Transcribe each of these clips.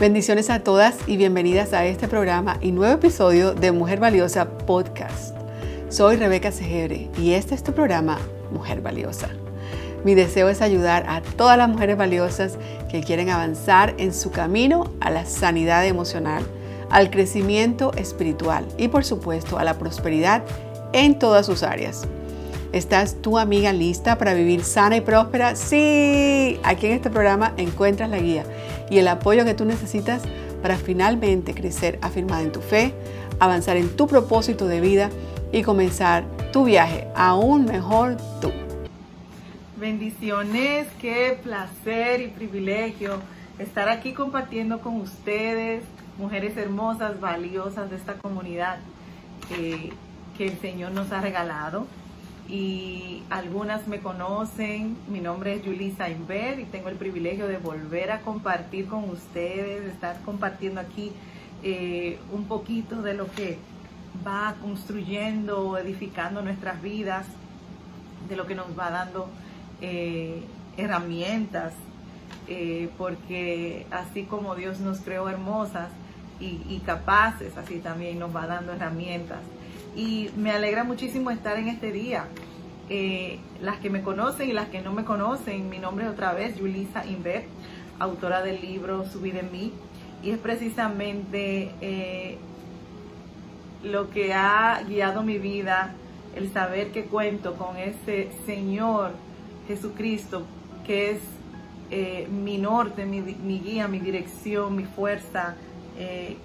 Bendiciones a todas y bienvenidas a este programa y nuevo episodio de Mujer Valiosa Podcast. Soy Rebeca Segebre y este es tu programa Mujer Valiosa. Mi deseo es ayudar a todas las mujeres valiosas que quieren avanzar en su camino a la sanidad emocional, al crecimiento espiritual y por supuesto a la prosperidad en todas sus áreas. ¿Estás tu amiga lista para vivir sana y próspera? Sí, aquí en este programa encuentras la guía y el apoyo que tú necesitas para finalmente crecer afirmada en tu fe, avanzar en tu propósito de vida y comenzar tu viaje aún mejor tú. Bendiciones, qué placer y privilegio estar aquí compartiendo con ustedes, mujeres hermosas, valiosas de esta comunidad eh, que el Señor nos ha regalado y algunas me conocen. Mi nombre es Yulisa Inver y tengo el privilegio de volver a compartir con ustedes, de estar compartiendo aquí eh, un poquito de lo que va construyendo, edificando nuestras vidas, de lo que nos va dando eh, herramientas, eh, porque así como Dios nos creó hermosas y capaces, así también nos va dando herramientas y me alegra muchísimo estar en este día. Eh, las que me conocen y las que no me conocen, mi nombre es otra vez Yulisa Inver, autora del libro Subir en mí, y es precisamente eh, lo que ha guiado mi vida, el saber que cuento con ese Señor Jesucristo, que es eh, mi norte, mi, mi, guía, mi dirección, mi fuerza,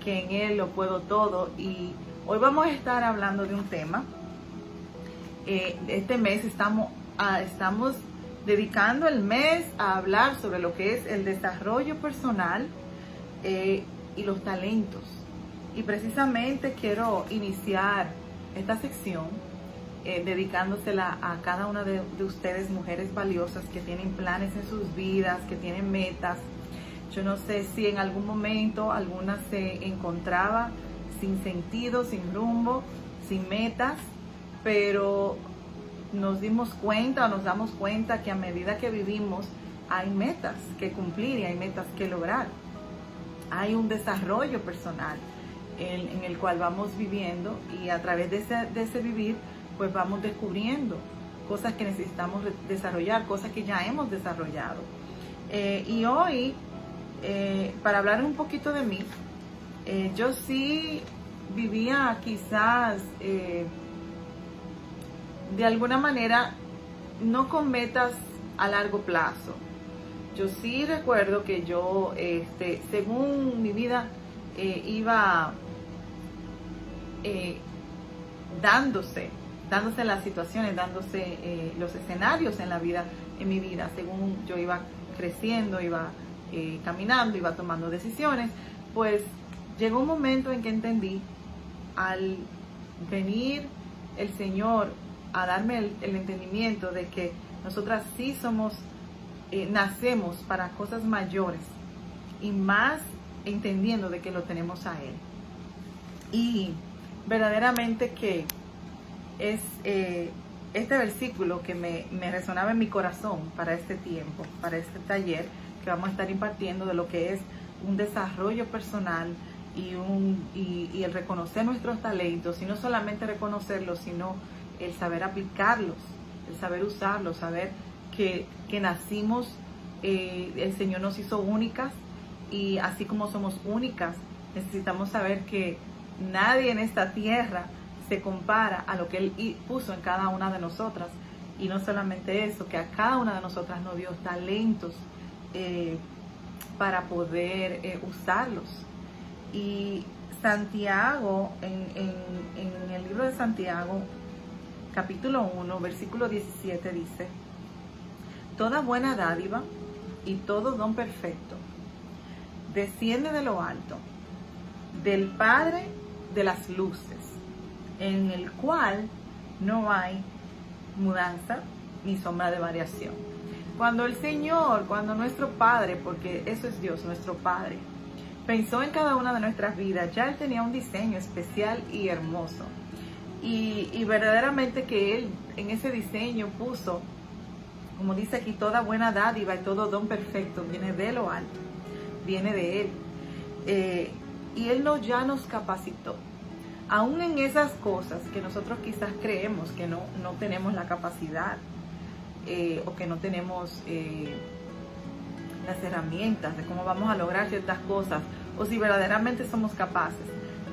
que en Él lo puedo todo y Hoy vamos a estar hablando de un tema. Eh, este mes estamos, ah, estamos dedicando el mes a hablar sobre lo que es el desarrollo personal eh, y los talentos. Y precisamente quiero iniciar esta sección eh, dedicándosela a cada una de, de, ustedes, mujeres valiosas que tienen planes en sus vidas, que tienen metas. Yo no sé si en algún momento alguna se encontraba sin sentido, sin rumbo, sin metas, pero nos dimos cuenta o nos damos cuenta que a medida que vivimos hay metas que cumplir y hay metas que lograr. Hay un desarrollo personal en, el cual vamos viviendo y a través de ese, vivir pues vamos descubriendo cosas que necesitamos desarrollar, cosas que ya hemos desarrollado. Eh, y hoy, eh, para hablar un poquito de mí, eh, yo sí vivía quizás eh, de alguna manera no con metas a largo plazo. Yo sí recuerdo que yo, este, según mi vida eh, iba dándose, dándose las situaciones, dándose los escenarios en la vida, en mi vida, según yo iba creciendo, iba caminando, iba tomando decisiones, pues llegó un momento en que entendí, al venir el Señor a darme el, entendimiento de que nosotras sí somos, eh, nacemos para cosas mayores y más entendiendo de que lo tenemos a Él. Y verdaderamente que es eh, este versículo que me, me resonaba en mi corazón para este tiempo, para este taller que vamos a estar impartiendo de lo que es un desarrollo personal, y, un, y, el reconocer nuestros talentos, y no solamente reconocerlos, sino el saber aplicarlos, el saber usarlos, saber que, que nacimos, eh, el Señor nos hizo únicas y así como somos únicas, necesitamos saber que nadie en esta tierra se compara a lo que Él puso en cada una de nosotras. Y no solamente eso, que a cada una de nosotras nos dio talentos eh, para poder eh, usarlos. Y Santiago, en, el libro de Santiago, capítulo 1, versículo 17 dice, Toda buena dádiva y todo don perfecto desciende de lo alto, del Padre de las luces, en el cual no hay mudanza ni sombra de variación. Cuando el Señor, cuando nuestro Padre, porque eso es Dios, nuestro Padre, pensó en cada una de nuestras vidas, ya Él tenía un diseño especial y hermoso. Y, verdaderamente que Él en ese diseño puso, como dice aquí, toda buena dádiva y todo don perfecto viene de lo alto, viene de Él. Eh, y Él no, ya nos capacitó. Aún en esas cosas que nosotros quizás creemos que no, no tenemos la capacidad eh, o que no tenemos eh, las herramientas de cómo vamos a lograr ciertas cosas o si verdaderamente somos capaces.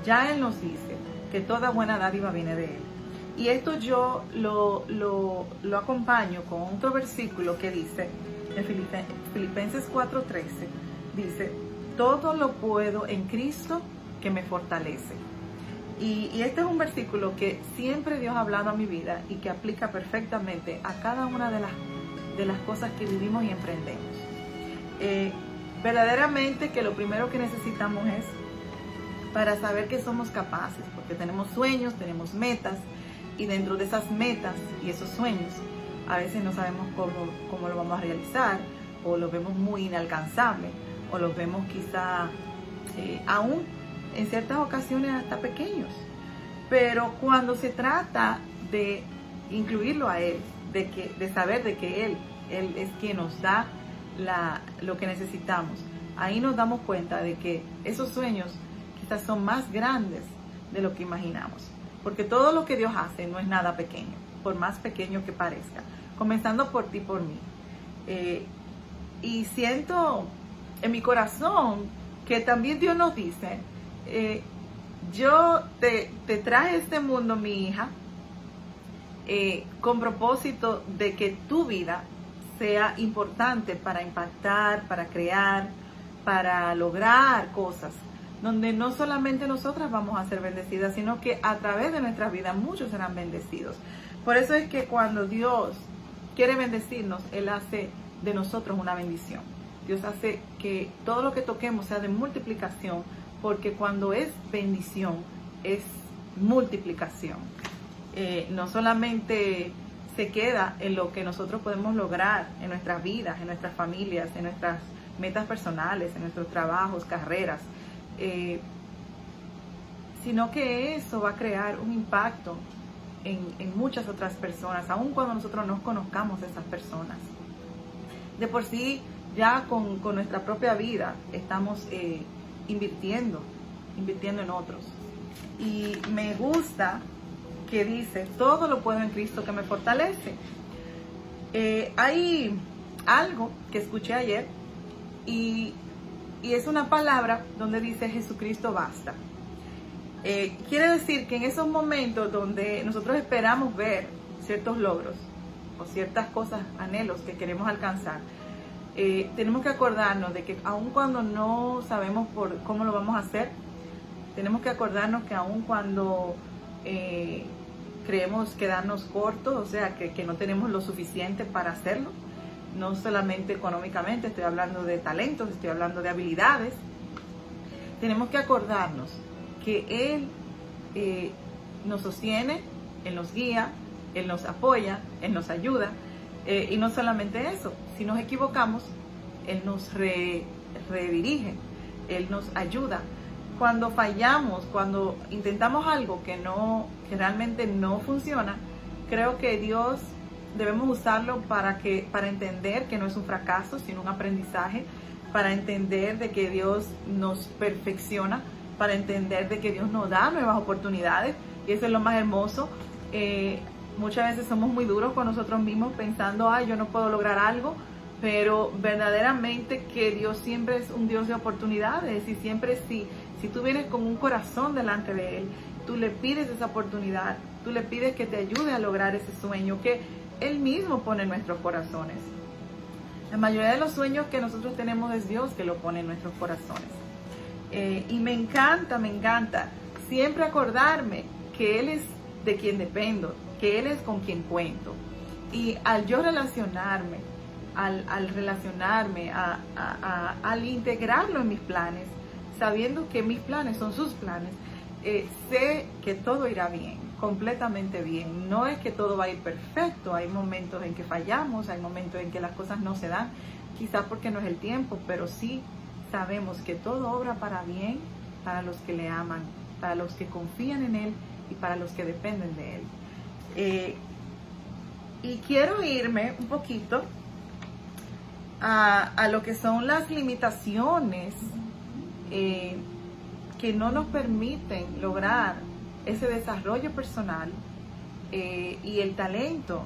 Ya Él nos dice que toda buena dádiva viene de Él. Y esto yo lo, lo, lo acompaño con otro versículo que dice en Filipenses 4:13, dice, todo lo puedo en Cristo que me fortalece. Y, y, este es un versículo que siempre Dios ha hablado a mi vida y que aplica perfectamente a cada una de las, de las cosas que vivimos y emprendemos. Eh, verdaderamente que lo primero que necesitamos es para saber que somos capaces, porque tenemos sueños, tenemos metas, y dentro de esas metas y esos sueños, a veces no sabemos cómo, cómo lo vamos a realizar, o lo vemos muy inalcanzable, o lo vemos quizá eh, aún en ciertas ocasiones hasta pequeños. Pero cuando se trata de incluirlo a Él, de, que, de saber de que Él, Él es quien nos da la, lo que necesitamos, ahí nos damos cuenta de que esos sueños quizás son más grandes de lo que imaginamos. Porque todo lo que Dios hace no es nada pequeño, por más pequeño que parezca. Comenzando por ti, por mí. Eh, y siento en mi corazón que también Dios nos dice, eh, yo te, traje a este mundo, mi hija, eh, con propósito de que tu vida sea importante para impactar, para crear, para lograr cosas, donde no solamente nosotras vamos a ser bendecidas, sino que a través de nuestra vida muchos serán bendecidos. Por eso es que cuando Dios quiere bendecirnos, Él hace de nosotros una bendición. Dios hace que todo lo que toquemos sea de multiplicación, porque cuando es bendición, es multiplicación. Eh, no solamente se queda en lo que nosotros podemos lograr en nuestras vidas, en nuestras familias, en nuestras metas personales, en nuestros trabajos, carreras, eh, sino que eso va a crear un impacto en, muchas otras personas, aun cuando nosotros no conozcamos a esas personas. De por sí, ya con, nuestra propia vida estamos eh, invirtiendo, invirtiendo en otros. Y me gusta que dice, todo lo puedo en Cristo que me fortalece. Eh, hay algo que escuché ayer y, es una palabra donde dice Jesucristo basta. Eh, quiere decir que en esos momentos donde nosotros esperamos ver ciertos logros o ciertas cosas, anhelos que queremos alcanzar, eh, tenemos que acordarnos de que aun cuando no sabemos por cómo lo vamos a hacer, tenemos que acordarnos que aun cuando creemos quedarnos cortos, o sea, que, no tenemos lo suficiente para hacerlo, no solamente económicamente, estoy hablando de talentos, estoy hablando de habilidades. Tenemos que acordarnos que Él eh, nos sostiene, Él nos guía, Él nos apoya, Él nos ayuda. Eh, y no solamente eso, si nos equivocamos, Él nos redirige, Él nos ayuda cuando fallamos, cuando intentamos algo que no, que realmente no funciona, creo que Dios debemos usarlo para que, para entender que no es un fracaso, sino un aprendizaje, para entender de que Dios nos perfecciona, para entender de que Dios nos da nuevas oportunidades, y eso es lo más hermoso. Eh, muchas veces somos muy duros con nosotros mismos pensando, ay, yo no puedo lograr algo, pero verdaderamente que Dios siempre es un Dios de oportunidades y siempre si, si tú vienes con un corazón delante de Él, tú le pides esa oportunidad, tú le pides que te ayude a lograr ese sueño que Él mismo pone en nuestros corazones. La mayoría de los sueños que nosotros tenemos es Dios que lo pone en nuestros corazones. Eh, y me encanta, me encanta siempre acordarme que Él es de quien dependo, que Él es con quien cuento. Y al yo relacionarme al, relacionarme, al integrarlo en mis planes, sabiendo que mis planes son sus planes, eh, sé que todo irá bien, completamente bien. No es que todo va a ir perfecto, hay momentos en que fallamos, hay momentos en que las cosas no se dan, quizás porque no es el tiempo, pero sí sabemos que todo obra para bien para los que le aman, para los que confían en Él y para los que dependen de Él. Eh, y quiero irme un poquito a, lo que son las limitaciones eh, que no nos permiten lograr ese desarrollo personal eh, y el talento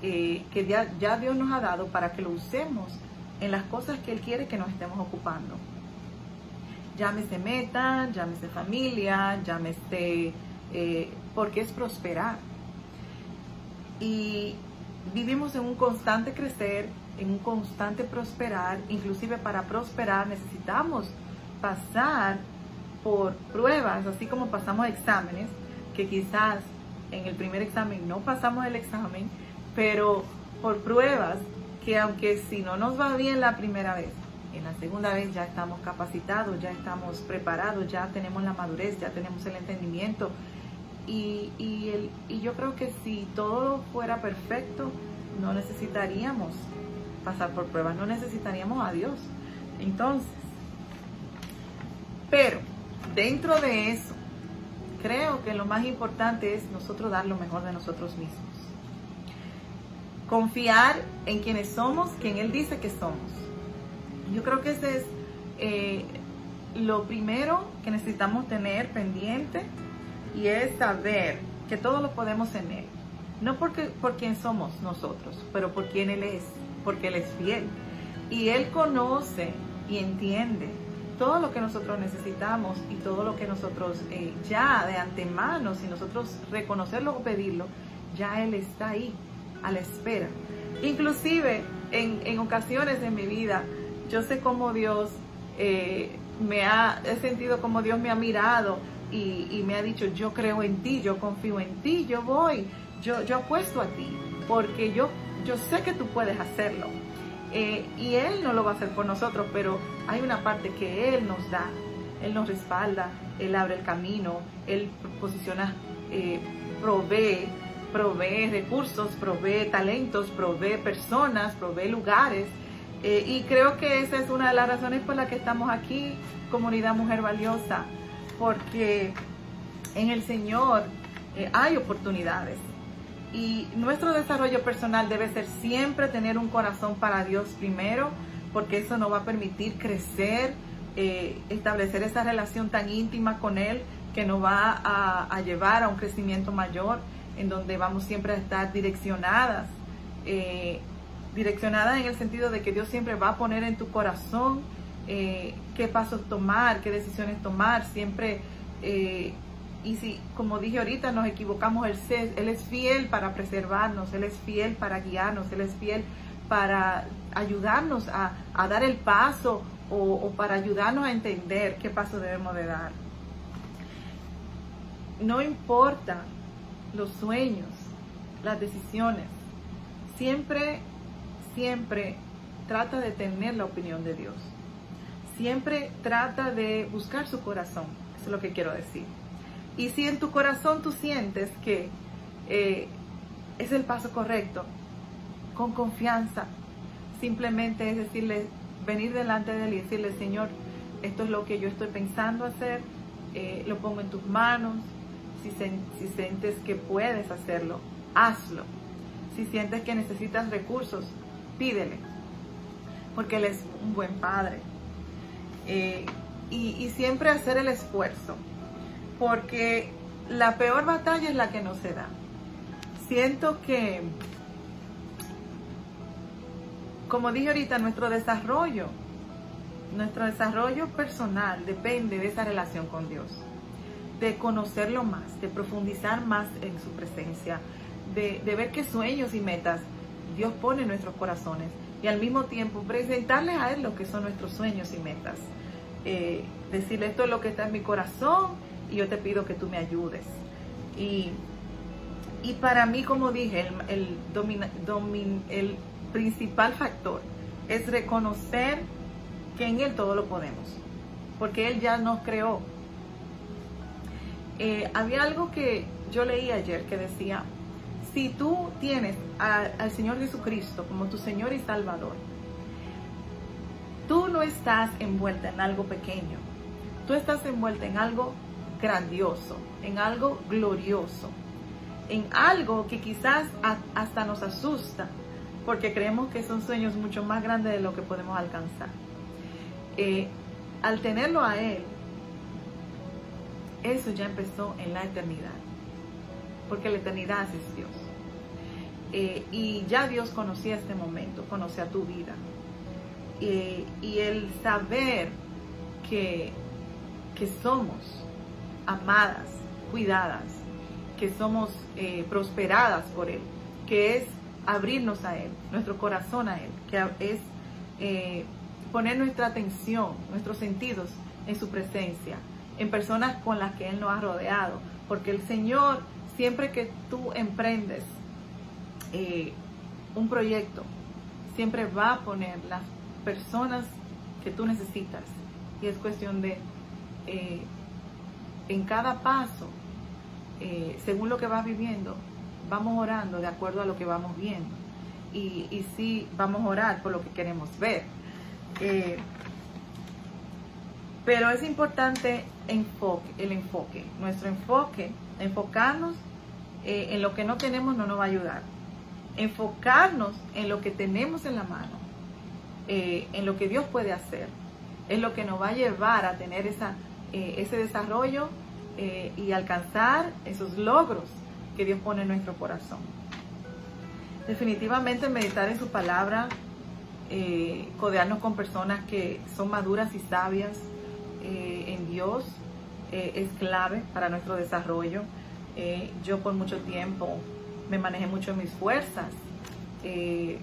que ya, ya Dios nos ha dado para que lo usemos en las cosas que Él quiere que nos estemos ocupando. Llámese meta, llámese familia, llámese eh, porque es prosperar. Y vivimos en un constante crecer, en un constante prosperar, inclusive para prosperar necesitamos pasar por pruebas, así como pasamos exámenes, que quizás en el primer examen no pasamos el examen, pero por pruebas que aunque si no nos va bien la primera vez, en la segunda vez ya estamos capacitados, ya estamos preparados, ya tenemos la madurez, ya tenemos el entendimiento. Y, y, y yo creo que si todo fuera perfecto, no necesitaríamos pasar por pruebas, no necesitaríamos a Dios. Entonces, pero dentro de eso, creo que lo más importante es nosotros dar lo mejor de nosotros mismos. Confiar en quienes somos, quien Él dice que somos. Yo creo que ese es eh, lo primero que necesitamos tener pendiente y es saber que todo lo podemos en Él. No porque, por quien somos nosotros, pero por quien Él es, porque Él es fiel. Y Él conoce y entiende todo lo que nosotros necesitamos y todo lo que nosotros eh, ya de antemano, si nosotros reconocerlo o pedirlo, ya Él está ahí a la espera. Inclusive en, ocasiones de mi vida, yo sé cómo Dios eh, me ha, he sentido como Dios me ha mirado y, me ha dicho, yo creo en ti, yo confío en ti, yo voy, yo, yo apuesto a ti, porque yo, yo sé que tú puedes hacerlo. Eh, y Él no lo va a hacer por nosotros, pero hay una parte que Él nos da, Él nos respalda, Él abre el camino, Él posiciona, eh, provee provee recursos, provee talentos, provee personas, provee lugares. Eh, y creo que esa es una de las razones por las que estamos aquí, comunidad mujer valiosa, porque en el Señor hay oportunidades. Y nuestro desarrollo personal debe ser siempre tener un corazón para Dios primero, porque eso nos va a permitir crecer, eh, establecer esa relación tan íntima con Él que nos va a, llevar a un crecimiento mayor en donde vamos siempre a estar direccionadas, eh, direccionadas en el sentido de que Dios siempre va a poner en tu corazón eh, qué pasos tomar, qué decisiones tomar, siempre, y si, como dije ahorita, nos equivocamos, él, él es fiel para preservarnos, Él es fiel para guiarnos, Él es fiel para ayudarnos a, dar el paso o, o para ayudarnos a entender qué paso debemos de dar. No importa los sueños, las decisiones. Siempre, siempre trata de tener la opinión de Dios. Siempre trata de buscar su corazón. Eso es lo que quiero decir. Y si en tu corazón tú sientes que eh, es el paso correcto, con confianza, simplemente es decirle, venir delante de Él y decirle, Señor, esto es lo que yo estoy pensando hacer, eh, lo pongo en tus manos, si, sientes que puedes hacerlo, hazlo. Si sientes que necesitas recursos, pídele, porque Él es un buen padre. Eh, y, siempre hacer el esfuerzo, porque la peor batalla es la que no se da. Siento que, como dije ahorita, nuestro desarrollo, nuestro desarrollo personal depende de esa relación con Dios de conocerlo más, de profundizar más en su presencia, de, ver qué sueños y metas Dios pone en nuestros corazones y al mismo tiempo presentarles a Él lo que son nuestros sueños y metas. Eh, decirle esto es lo que está en mi corazón y yo te pido que tú me ayudes. Y, para mí, como dije, el, el, el principal factor es reconocer que en Él todo lo podemos, porque Él ya nos creó eh, había algo que yo leí ayer que decía, si tú tienes al Señor Jesucristo como tu Señor y Salvador, tú no estás envuelta en algo pequeño, tú estás envuelta en algo grandioso, en algo glorioso, en algo que quizás hasta nos asusta, porque creemos que son sueños mucho más grandes de lo que podemos alcanzar. Eh, al tenerlo a Él, eso ya empezó en la eternidad, porque la eternidad es Dios. Eh, y ya Dios conocía este momento, conocía tu vida. Eh, y el saber que, que somos amadas, cuidadas, que somos eh, prosperadas por Él, que es abrirnos a Él, nuestro corazón a Él, que es poner nuestra atención, nuestros sentidos en su presencia, en personas con las que Él nos ha rodeado, porque el Señor, siempre que tú emprendes eh, un proyecto, siempre va a poner las personas que tú necesitas. Y es cuestión de, eh, en cada paso, eh, según lo que vas viviendo, vamos orando de acuerdo a lo que vamos viendo. Y, y sí, vamos a orar por lo que queremos ver. pero es importante el enfoque. Nuestro enfoque, enfocarnos en lo que no tenemos no nos va a ayudar enfocarnos en lo que tenemos en la mano, eh, en lo que Dios puede hacer, es lo que nos va a llevar a tener esa, eh, ese desarrollo eh, y alcanzar esos logros que Dios pone en nuestro corazón. Definitivamente meditar en su palabra, codearnos con personas que son maduras y sabias en Dios, es clave para nuestro desarrollo. yo por mucho tiempo me manejé mucho en mis fuerzas, eh,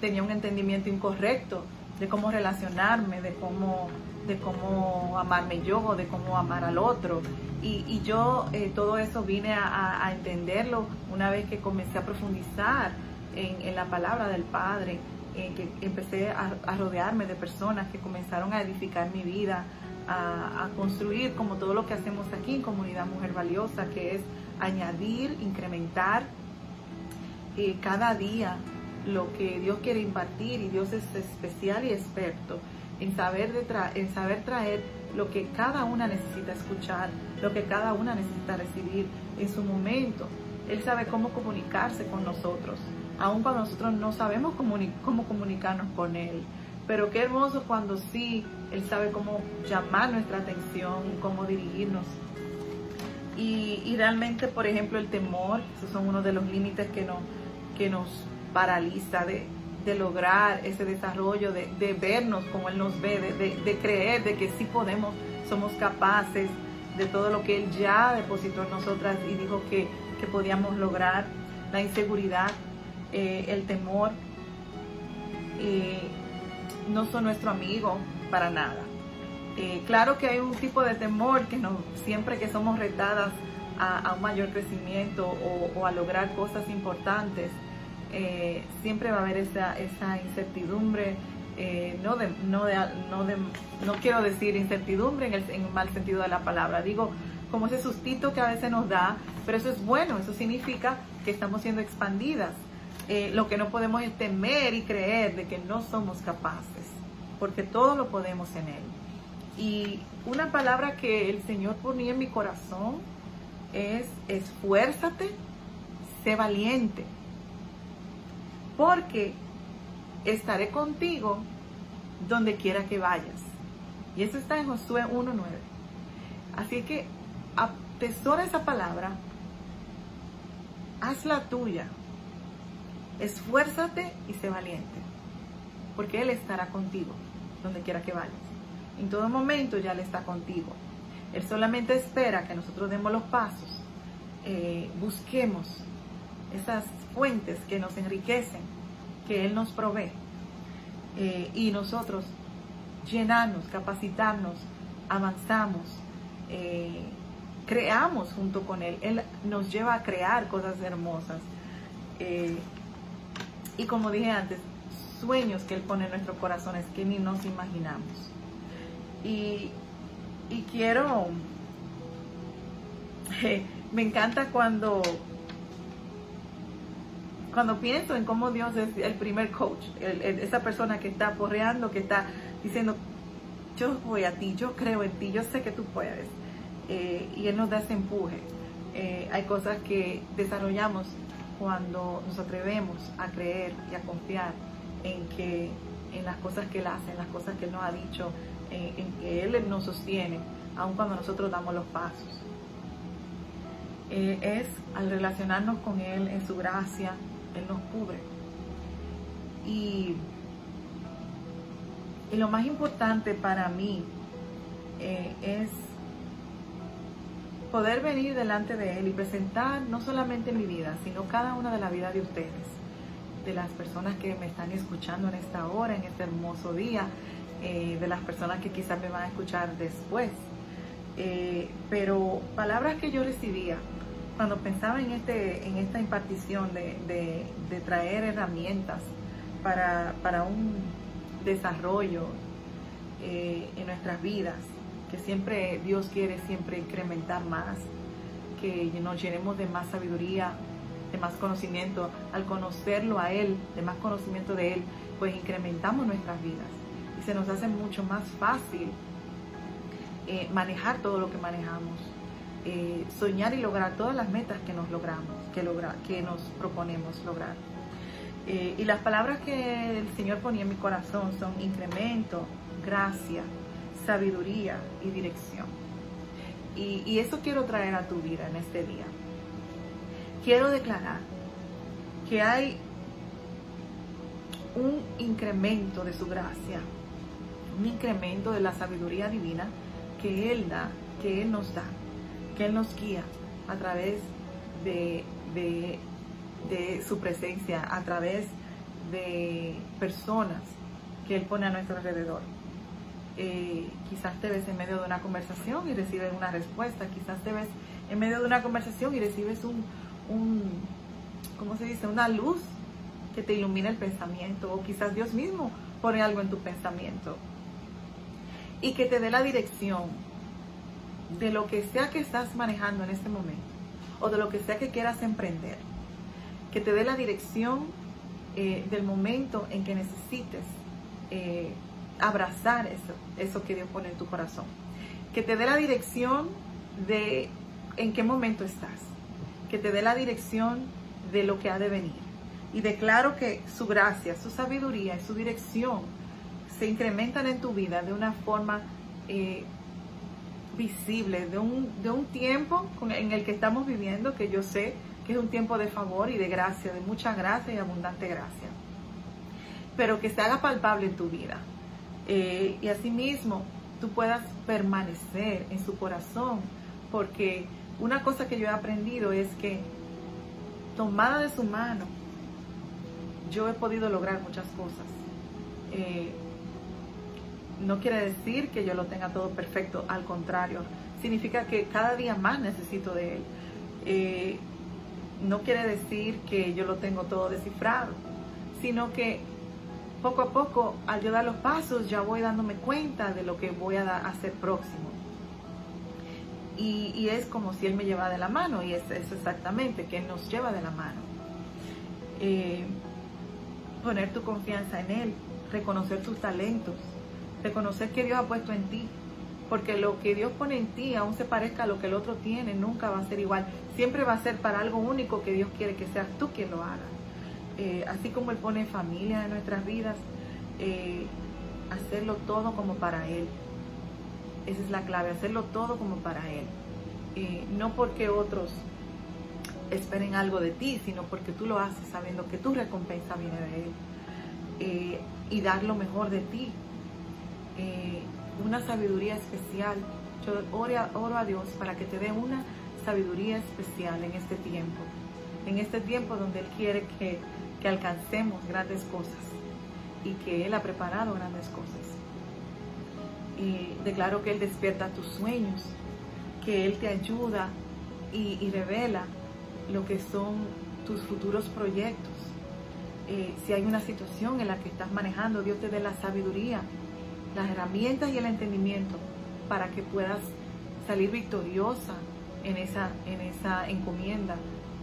tenía un entendimiento incorrecto de cómo relacionarme, de cómo, de cómo amarme yo, de cómo amar al otro. Y, yo eh, todo eso vine a, entenderlo una vez que comencé a profundizar en, la palabra del Padre, eh, que empecé a, rodearme de personas que comenzaron a edificar mi vida, a, a construir como todo lo que hacemos aquí en Comunidad Mujer Valiosa, que es añadir, incrementar cada día lo que Dios quiere impartir y Dios es especial y experto en saber, en saber traer lo que cada una necesita escuchar, lo que cada una necesita recibir en su momento. Él sabe cómo comunicarse con nosotros, aun cuando nosotros no sabemos cómo comunicarnos con Él. Pero qué hermoso cuando sí, Él sabe cómo llamar nuestra atención, cómo dirigirnos. Y, realmente, por ejemplo, el temor, esos son uno de los límites que nos que nos paraliza de, lograr ese desarrollo, de, vernos como Él nos ve, de, creer de que sí podemos, somos capaces de todo lo que Él ya depositó en nosotras y dijo que, podíamos lograr, la inseguridad, eh, el temor, eh, no son nuestro amigo para nada. Eh, claro que hay un tipo de temor que no, siempre que somos retadas a, un mayor crecimiento o, a lograr cosas importantes, eh, siempre va a haber esa, incertidumbre, eh, no, de, no, de, no, de, no quiero decir incertidumbre en el, mal sentido de la palabra, digo como ese sustito que a veces nos da, pero eso es bueno, eso significa que estamos siendo expandidas. Eh, lo que no podemos es temer y creer de que no somos capaces, porque todo lo podemos en Él. Y una palabra que el Señor ponía en mi corazón es esfuérzate, sé valiente porque estaré contigo donde quiera que vayas. Y eso está en Josué 1.9. Así que atesora esa palabra, hazla tuya, esfuérzate y sé valiente, porque Él estará contigo donde quiera que vayas. En todo momento ya Él está contigo. Él solamente espera que nosotros demos los pasos, eh, busquemos esas fuentes que nos enriquecen, que Él nos provee. Eh, y nosotros llenarnos, capacitarnos, avanzamos, eh, creamos junto con Él. Él nos lleva a crear cosas hermosas. Eh, y como dije antes, sueños que Él pone en nuestros corazones que ni nos imaginamos. Y, y quiero, me encanta cuando cuando pienso en cómo Dios es el primer coach, esa persona que está porreando, que está diciendo, yo voy a ti, yo creo en ti, yo sé que tú puedes. Eh, y Él nos da ese empuje. Eh, hay cosas que desarrollamos cuando nos atrevemos a creer y a confiar en que en las cosas que Él hace, en las cosas que Él nos ha dicho, en, que Él nos sostiene, aun cuando nosotros damos los pasos. Eh, es al relacionarnos con Él en su gracia, Él nos cubre. Y, y lo más importante para mí eh, es poder venir delante de Él y presentar no solamente mi vida, sino cada una de la vida de ustedes, de las personas que me están escuchando en esta hora, en este hermoso día, eh, de las personas que quizás me van a escuchar después. Eh, pero palabras que yo recibía cuando pensaba en, este, en esta impartición de, traer herramientas para, un desarrollo eh, en nuestras vidas, que siempre Dios quiere siempre incrementar más, que nos llenemos de más sabiduría, de más conocimiento. Al conocerlo a Él, de más conocimiento de Él, pues incrementamos nuestras vidas y se nos hace mucho más fácil eh, manejar todo lo que manejamos, eh, soñar y lograr todas las metas que nos logramos, que, logra, que nos proponemos lograr. Eh, y las palabras que el Señor ponía en mi corazón son incremento, gracia, sabiduría y dirección. Y, eso quiero traer a tu vida en este día. Quiero declarar que hay un incremento de su gracia, un incremento de la sabiduría divina que Él da, que Él nos da, que Él nos guía a través de, su presencia, a través de personas que Él pone a nuestro alrededor. Eh, quizás te ves en medio de una conversación y recibes una respuesta, quizás te ves en medio de una conversación y recibes un, un ¿cómo se dice? Una luz que te ilumina el pensamiento, o quizás Dios mismo pone algo en tu pensamiento y que te dé la dirección de lo que sea que estás manejando en este momento o de lo que sea que quieras emprender, que te dé la dirección eh, del momento en que necesites eh, abrazar eso, eso que Dios pone en tu corazón. Que te dé la dirección de en qué momento estás. Que te dé la dirección de lo que ha de venir. Y declaro que su gracia, su sabiduría y su dirección se incrementan en tu vida de una forma eh, visible, de un, de un tiempo en el que estamos viviendo, que yo sé que es un tiempo de favor y de gracia, de mucha gracia y abundante gracia. Pero que se haga palpable en tu vida eh, y asimismo tú puedas permanecer en su corazón, porque una cosa que yo he aprendido es que tomada de su mano, yo he podido lograr muchas cosas. Eh, no quiere decir que yo lo tenga todo perfecto, al contrario, significa que cada día más necesito de él. Eh, no quiere decir que yo lo tengo todo descifrado, sino que poco a poco, al yo dar los pasos, ya voy dándome cuenta de lo que voy a hacer próximo. Y, es como si Él me lleva de la mano, y es, exactamente que Él nos lleva de la mano. Eh, poner tu confianza en Él, reconocer tus talentos, reconocer que Dios ha puesto en ti, porque lo que Dios pone en ti, aún se parezca a lo que el otro tiene, nunca va a ser igual. Siempre va a ser para algo único que Dios quiere que seas tú quien lo haga. Eh, así como Él pone familia en nuestras vidas, eh, hacerlo todo como para Él. Esa es la clave, hacerlo todo como para Él. Eh, no porque otros esperen algo de ti, sino porque tú lo haces sabiendo que tu recompensa viene de Él. y dar lo mejor de ti. Una sabiduría especial. Yo oro a Dios para que te dé una sabiduría especial en este tiempo. En este tiempo donde Él quiere que que alcancemos grandes cosas y que Él ha preparado grandes cosas. Y declaro que Él despierta tus sueños, que Él te ayuda y, revela lo que son tus futuros proyectos. Eh, si hay una situación en la que estás manejando, Dios te dé la sabiduría, las herramientas y el entendimiento para que puedas salir victoriosa en esa, en esa encomienda,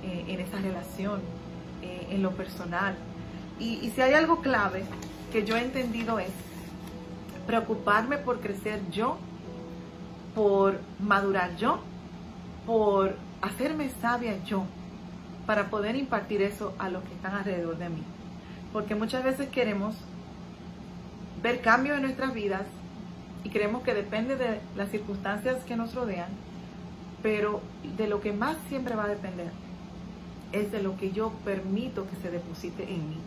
eh, en esa relación eh, en lo personal. Y, si hay algo clave que yo he entendido es preocuparme por crecer yo, por madurar yo, por hacerme sabia yo, para poder impartir eso a los que están alrededor de mí. Porque muchas veces queremos ver cambios en nuestras vidas y creemos que depende de las circunstancias que nos rodean, pero de lo que más siempre va a depender es de lo que yo permito que se deposite en mí,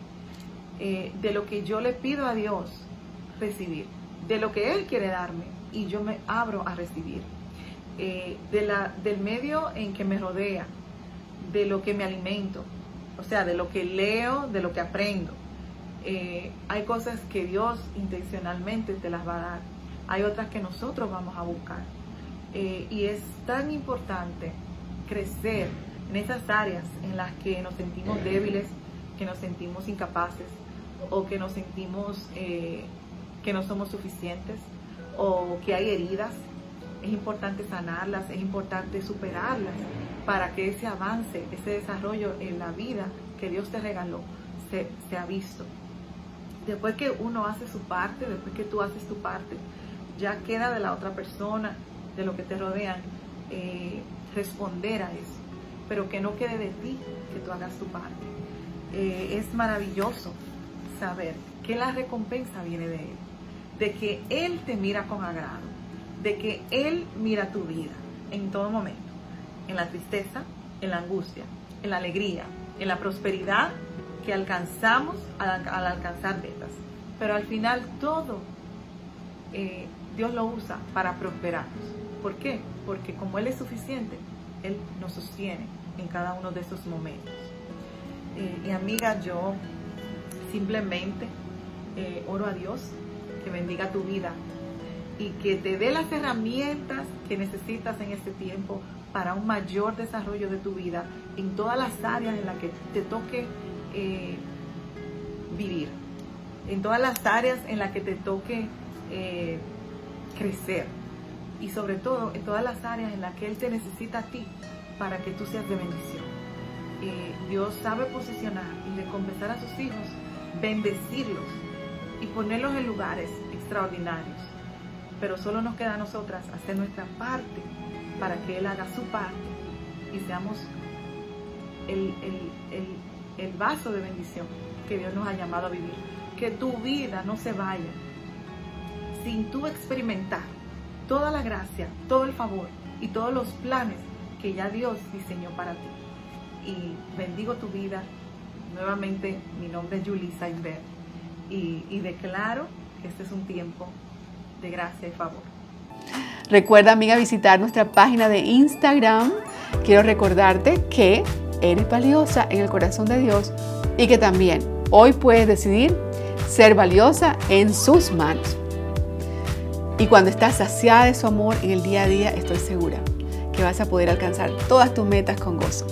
eh, de lo que yo le pido a Dios recibir, de lo que Él quiere darme y yo me abro a recibir, eh, de la, del medio en que me rodea, de lo que me alimento, o sea, de lo que leo, de lo que aprendo. Eh, hay cosas que Dios intencionalmente te las va a dar, hay otras que nosotros vamos a buscar. Eh, y es tan importante crecer en esas áreas en las que nos sentimos débiles, que nos sentimos incapaces o que nos sentimos eh, que no somos suficientes o que hay heridas. Es importante sanarlas, es importante superarlas para que ese avance, ese desarrollo en la vida que Dios te regaló se, se ha visto. Después que uno hace su parte, después que tú haces tu parte, ya queda de la otra persona, de lo que te rodean, eh, responder a eso, pero que no quede de ti que tú hagas tu parte. Eh, es maravilloso saber que la recompensa viene de Él, de que Él te mira con agrado, de que Él mira tu vida en todo momento, en la tristeza, en la angustia, en la alegría, en la prosperidad que alcanzamos al, alcanzar metas. Pero al final todo eh, Dios lo usa para prosperarnos. ¿Por qué? Porque como Él es suficiente, Él nos sostiene en cada uno de esos momentos. Eh, y amiga, yo simplemente eh, oro a Dios que bendiga tu vida y que te dé las herramientas que necesitas en este tiempo para un mayor desarrollo de tu vida en todas las áreas en las que te toque eh, vivir, en todas las áreas en las que te toque crecer y sobre todo en todas las áreas en las que Él te necesita a ti para que tú seas de bendición. Eh, Dios sabe posicionar y recompensar a sus hijos, bendecirlos y ponerlos en lugares extraordinarios. Pero solo nos queda a nosotras hacer nuestra parte para que Él haga su parte y seamos el, el vaso de bendición que Dios nos ha llamado a vivir. Que tu vida no se vaya sin tú experimentar toda la gracia, todo el favor y todos los planes que ya Dios diseñó para ti. Y bendigo tu vida. Nuevamente, mi nombre es Julissa Inver y, y declaro que este es un tiempo de gracia y favor. Recuerda, amiga, visitar nuestra página de Instagram. Quiero recordarte que eres valiosa en el corazón de Dios y que también hoy puedes decidir ser valiosa en sus manos. Y cuando estás saciada de su amor en el día a día, estoy segura que vas a poder alcanzar todas tus metas con gozo.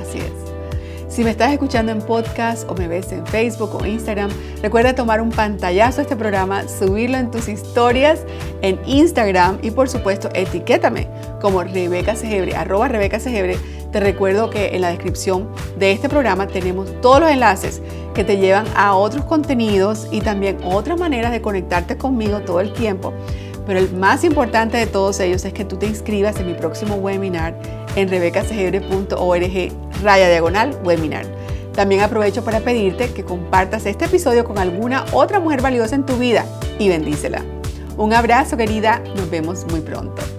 Así es. Si me estás escuchando en podcast o me ves en Facebook o Instagram, recuerda tomar un pantallazo a este programa, subirlo en tus historias en Instagram y por supuesto etiquétame como Rebeca Segebre, arroba Rebeca Segebre. Te recuerdo que en la descripción de este programa tenemos todos los enlaces que te llevan a otros contenidos y también otras maneras de conectarte conmigo todo el tiempo pero el más importante de todos ellos es que tú te inscribas en mi próximo webinar en rebecasegebre.org raya diagonal webinar. También aprovecho para pedirte que compartas este episodio con alguna otra mujer valiosa en tu vida y bendícela. Un abrazo querida, nos vemos muy pronto.